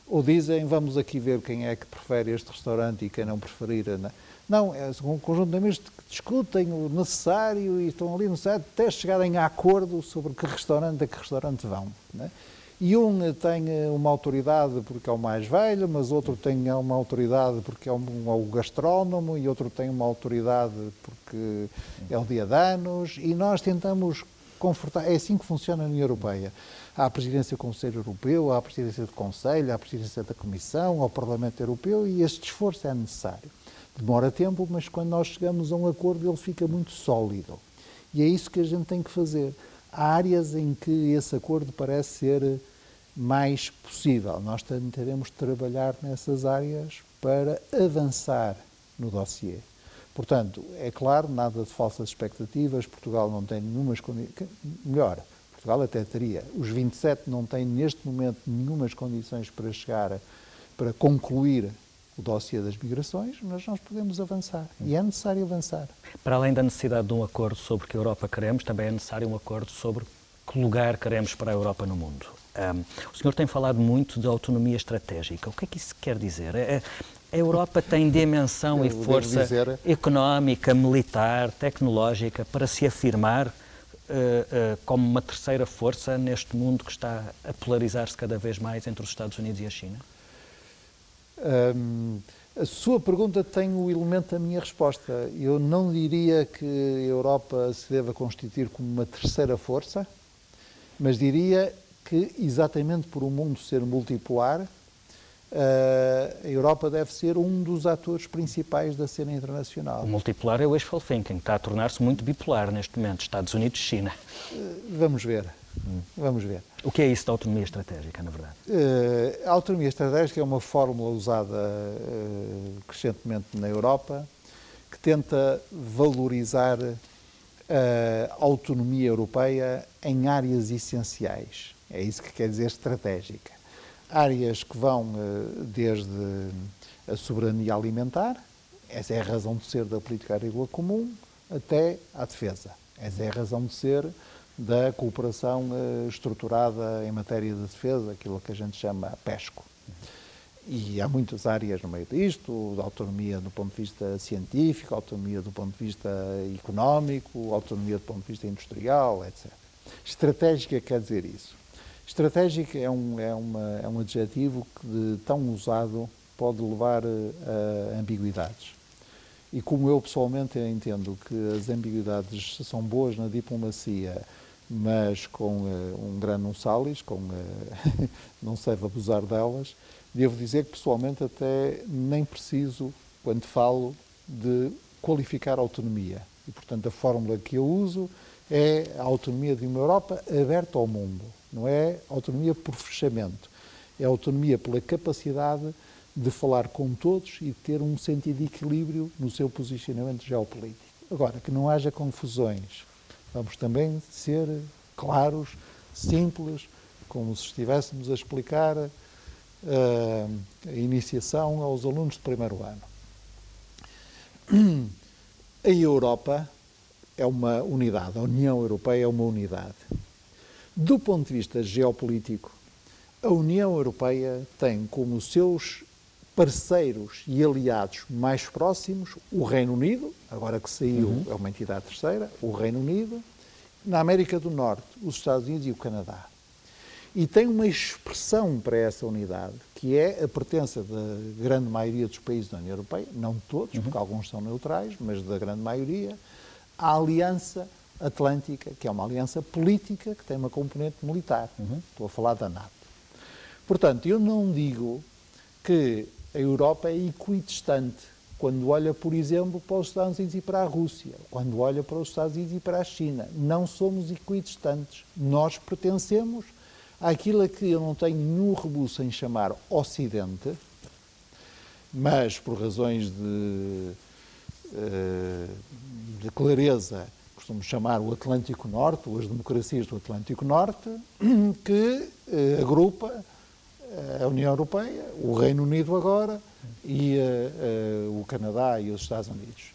ou dizem vamos aqui ver quem é que prefere este restaurante e quem não preferir. Não. Não, é um conjunto de amigos que discutem o necessário e estão ali no site até chegarem a acordo sobre que restaurante a que restaurante vão. É? E um tem uma autoridade porque é o mais velho, mas outro tem uma autoridade porque é, um, é o gastrónomo, e outro tem uma autoridade porque é o dia de anos, e nós tentamos confortar. É assim que funciona a União Europeia. Há a presidência do Conselho Europeu, há a presidência do Conselho, há a presidência da Comissão, há o Parlamento Europeu, e este esforço é necessário. Demora tempo, mas quando nós chegamos a um acordo, ele fica muito sólido. E é isso que a gente tem que fazer. Áreas em que esse acordo parece ser mais possível. Nós teremos de trabalhar nessas áreas para avançar no dossiê. Portanto, é claro, nada de falsas expectativas, Portugal não tem nenhumas condições. Melhor, Portugal até teria. Os 27 não têm neste momento nenhumas condições para chegar, para concluir o dossiê das migrações, mas nós podemos avançar. E é necessário avançar. Para além da necessidade de um acordo sobre que Europa queremos, também é necessário um acordo sobre que lugar queremos para a Europa no mundo. Um, o senhor tem falado muito de autonomia estratégica. O que é que isso quer dizer? É, a Europa tem dimensão e força dizer... económica, militar, tecnológica para se afirmar uh, uh, como uma terceira força neste mundo que está a polarizar-se cada vez mais entre os Estados Unidos e a China? Um, a sua pergunta tem o elemento da minha resposta. Eu não diria que a Europa se deva constituir como uma terceira força, mas diria que, exatamente por o mundo ser multipolar, a Europa deve ser um dos atores principais da cena internacional. O multipolar é o wishful thinking, está a tornar-se muito bipolar neste momento, Estados Unidos e China. Vamos ver. Hum. Vamos ver. O que é isso da autonomia estratégica, na verdade? Uh, a autonomia estratégica é uma fórmula usada uh, crescentemente na Europa que tenta valorizar a autonomia europeia em áreas essenciais. É isso que quer dizer estratégica. Áreas que vão uh, desde a soberania alimentar, essa é a razão de ser da política agrícola comum, até à defesa. Essa é a razão de ser da cooperação eh, estruturada em matéria de defesa, aquilo que a gente chama PESCO. E há muitas áreas no meio disto, autonomia do ponto de vista científico, autonomia do ponto de vista económico, autonomia do ponto de vista industrial, etc. Estratégica quer dizer isso. Estratégica é um, é uma, é um adjetivo que, de tão usado, pode levar eh, a ambiguidades. E como eu pessoalmente entendo que as ambiguidades são boas na diplomacia, mas com uh, um grande salis, com, uh, não se deve abusar delas. Devo dizer que pessoalmente até nem preciso, quando falo, de qualificar a autonomia. E, portanto, a fórmula que eu uso é a autonomia de uma Europa aberta ao mundo. Não é autonomia por fechamento. É autonomia pela capacidade de falar com todos e ter um sentido de equilíbrio no seu posicionamento geopolítico. Agora, que não haja confusões, Vamos também ser claros, simples, como se estivéssemos a explicar uh, a iniciação aos alunos de primeiro ano. A Europa é uma unidade, a União Europeia é uma unidade. Do ponto de vista geopolítico, a União Europeia tem como seus parceiros e aliados mais próximos, o Reino Unido, agora que saiu, uhum. é uma entidade terceira, o Reino Unido, na América do Norte, os Estados Unidos e o Canadá. E tem uma expressão para essa unidade, que é a pertença da grande maioria dos países da União Europeia, não todos, uhum. porque alguns são neutrais, mas da grande maioria, à Aliança Atlântica, que é uma aliança política que tem uma componente militar. Uhum. Estou a falar da NATO. Portanto, eu não digo que a Europa é equidistante quando olha, por exemplo, para os Estados Unidos e para a Rússia, quando olha para os Estados Unidos e para a China. Não somos equidistantes. Nós pertencemos àquilo a que eu não tenho nenhum rebuço em chamar Ocidente, mas por razões de, eh, de clareza costumo chamar o Atlântico Norte, ou as democracias do Atlântico Norte, que eh, agrupa a União Europeia, o Reino Unido agora e uh, uh, o Canadá e os Estados Unidos.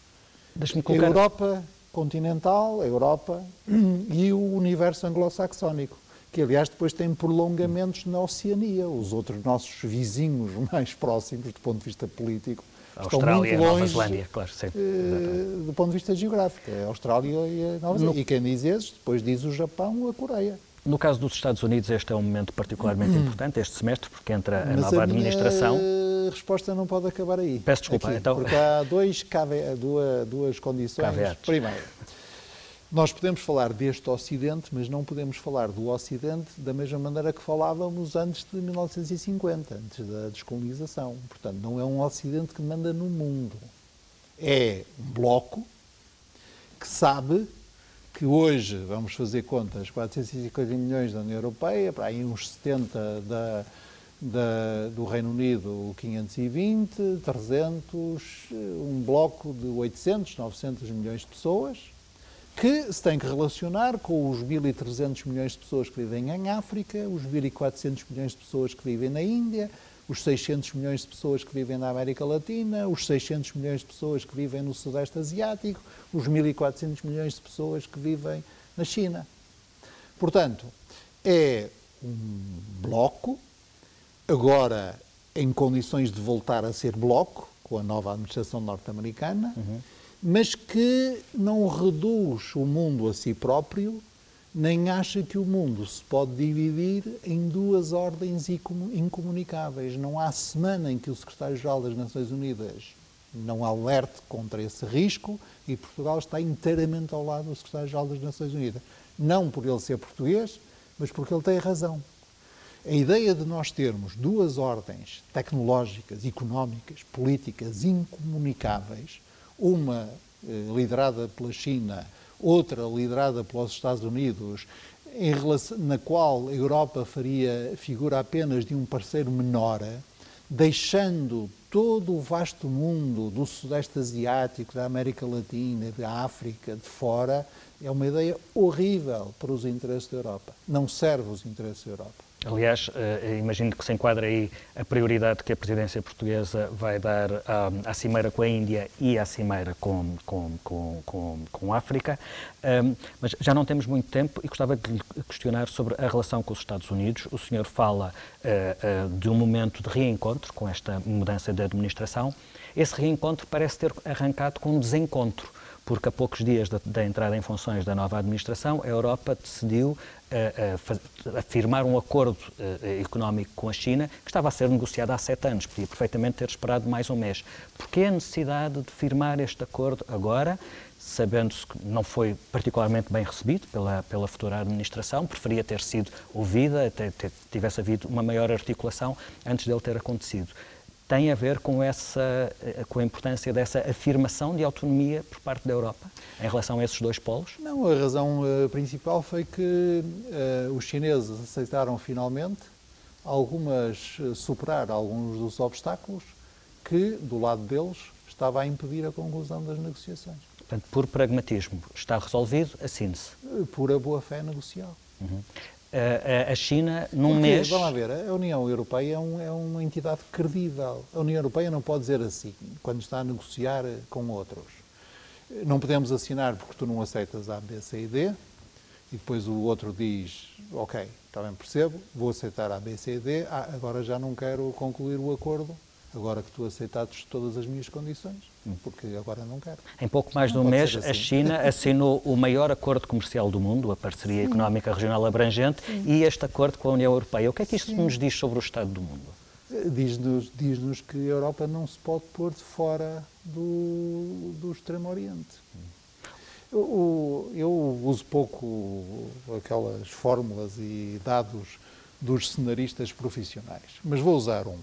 A Europa continental, a Europa e o universo anglo-saxónico, que aliás depois tem prolongamentos na Oceania. Os outros nossos vizinhos mais próximos, do ponto de vista político, a Austrália e a Nova Zelândia, claro, sim. Uh, do ponto de vista geográfico, a Austrália e a Nova Zelândia. No... E quem diz esses, depois diz o Japão ou a Coreia. No caso dos Estados Unidos, este é um momento particularmente hum. importante, este semestre, porque entra a nova a administração. A resposta não pode acabar aí. Peço desculpa, Aqui, então. Porque há dois, duas, duas condições. Caveates. Primeiro, nós podemos falar deste Ocidente, mas não podemos falar do Ocidente da mesma maneira que falávamos antes de 1950, antes da descolonização. Portanto, não é um Ocidente que manda no mundo. É um bloco que sabe que hoje, vamos fazer contas, 450 milhões da União Europeia, para aí uns 70 da, da, do Reino Unido, 520, 300, um bloco de 800, 900 milhões de pessoas, que se tem que relacionar com os 1.300 milhões de pessoas que vivem em África, os 1.400 milhões de pessoas que vivem na Índia, os 600 milhões de pessoas que vivem na América Latina, os 600 milhões de pessoas que vivem no Sudeste Asiático, os 1.400 milhões de pessoas que vivem na China. Portanto, é um bloco, agora em condições de voltar a ser bloco, com a nova administração norte-americana, uhum. mas que não reduz o mundo a si próprio nem acha que o mundo se pode dividir em duas ordens incomunicáveis. Não há semana em que o secretário-geral das Nações Unidas não alerte contra esse risco e Portugal está inteiramente ao lado do secretário-geral das Nações Unidas. Não por ele ser português, mas porque ele tem razão. A ideia de nós termos duas ordens tecnológicas, económicas, políticas incomunicáveis, uma eh, liderada pela China, outra liderada pelos Estados Unidos, relação, na qual a Europa faria figura apenas de um parceiro menor, deixando todo o vasto mundo do Sudeste Asiático, da América Latina, da África de fora, é uma ideia horrível para os interesses da Europa. Não serve os interesses da Europa. Aliás, uh, imagino que se enquadra aí a prioridade que a presidência portuguesa vai dar à, à cimeira com a Índia e à cimeira com, com, com, com, com a África. Um, mas já não temos muito tempo e gostava de lhe questionar sobre a relação com os Estados Unidos. O senhor fala uh, uh, de um momento de reencontro com esta mudança de administração. Esse reencontro parece ter arrancado com um desencontro porque a poucos dias da, da, entrada em funções da nova administração, a Europa decidiu a, a firmar um acordo uh, económico com a China que estava a ser negociado há sete anos, podia perfeitamente ter esperado mais um mês. Porquê a necessidade de firmar este acordo agora, sabendo-se que não foi particularmente bem recebido pela, pela futura administração, preferia ter sido ouvida, até tivesse havido uma maior articulação antes dele ter acontecido tem a ver com, essa, eh, com a importância dessa afirmação de autonomia por parte da Europa em relação a esses dois polos? Não, a razão uh, principal foi que uh, os chineses aceitaram finalmente algumas uh, superar alguns dos obstáculos que, do lado deles, estava a impedir a conclusão das negociações. Portanto, por pragmatismo, está resolvido, assine-se. Por a boa fé negocial. Uhum a China num Porque, mês. Vamos ver, a União Europeia é, um, é, uma entidade credível. A União Europeia não pode dizer assim, quando está a negociar com outros. Não podemos assinar porque tu não aceitas A, B, C e D, e depois o outro diz, ok, também percebo, vou aceitar A, B, C e D, ah, agora já não quero concluir o acordo agora que tu aceitaste todas as minhas condições, porque agora não quero. Em pouco mais de um mês, assim. a China assinou o maior acordo comercial do mundo, a Parceria Sim. Económica Regional Abrangente, Sim. e este acordo com a União Europeia. O que é que isto Sim. nos diz sobre o estado do mundo? Diz-nos diz que a Europa não se pode pôr de fora do, do Extremo Oriente. Eu, eu uso pouco aquelas fórmulas e dados dos cenaristas profissionais, mas vou usar um.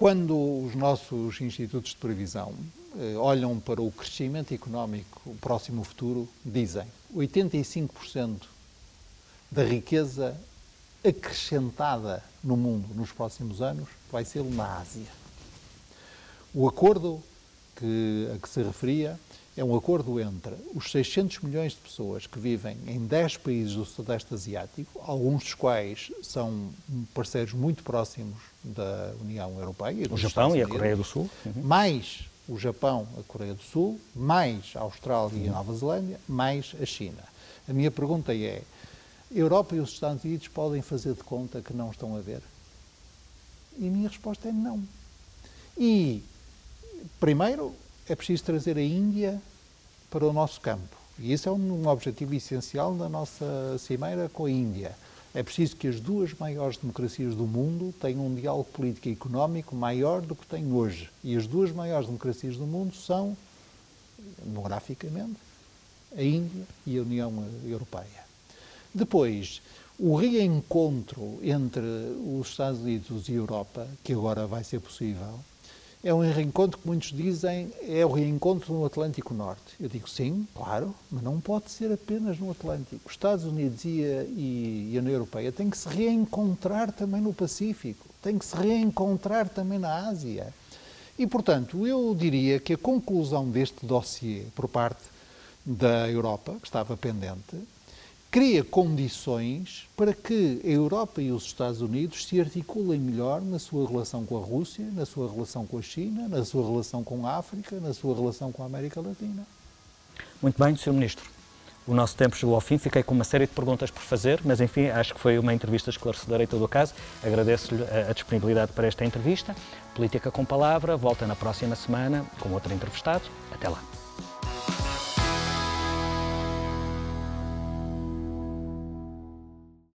Quando os nossos institutos de previsão eh, olham para o crescimento económico, o próximo futuro, dizem 85% da riqueza acrescentada no mundo nos próximos anos vai ser na Ásia. O acordo que, a que se referia é um acordo entre os 600 milhões de pessoas que vivem em 10 países do Sudeste Asiático, alguns dos quais são parceiros muito próximos da União Europeia. o Japão e a Coreia do Sul. Uhum. Mais o Japão, a Coreia do Sul, mais a Austrália uhum. e a Nova Zelândia, mais a China. A minha pergunta é: a Europa e os Estados Unidos podem fazer de conta que não estão a ver? E a minha resposta é não. E, primeiro, é preciso trazer a Índia para o nosso campo. E isso é um, um objetivo essencial da nossa cimeira com a Índia. É preciso que as duas maiores democracias do mundo tenham um diálogo político e económico maior do que têm hoje. E as duas maiores democracias do mundo são, demograficamente, a Índia e a União Europeia. Depois, o reencontro entre os Estados Unidos e a Europa, que agora vai ser possível, é um reencontro que muitos dizem é o reencontro no Atlântico Norte. Eu digo sim, claro, mas não pode ser apenas no Atlântico. Os Estados Unidos e a, e a União Europeia têm que se reencontrar também no Pacífico, têm que se reencontrar também na Ásia. E, portanto, eu diria que a conclusão deste dossiê por parte da Europa, que estava pendente, cria condições para que a Europa e os Estados Unidos se articulem melhor na sua relação com a Rússia, na sua relação com a China, na sua relação com a África, na sua relação com a América Latina. Muito bem, Sr. Ministro. O nosso tempo chegou ao fim, fiquei com uma série de perguntas por fazer, mas enfim, acho que foi uma entrevista esclarecedora em todo o caso. Agradeço-lhe a disponibilidade para esta entrevista. Política com Palavra volta na próxima semana com outro entrevistado. Até lá.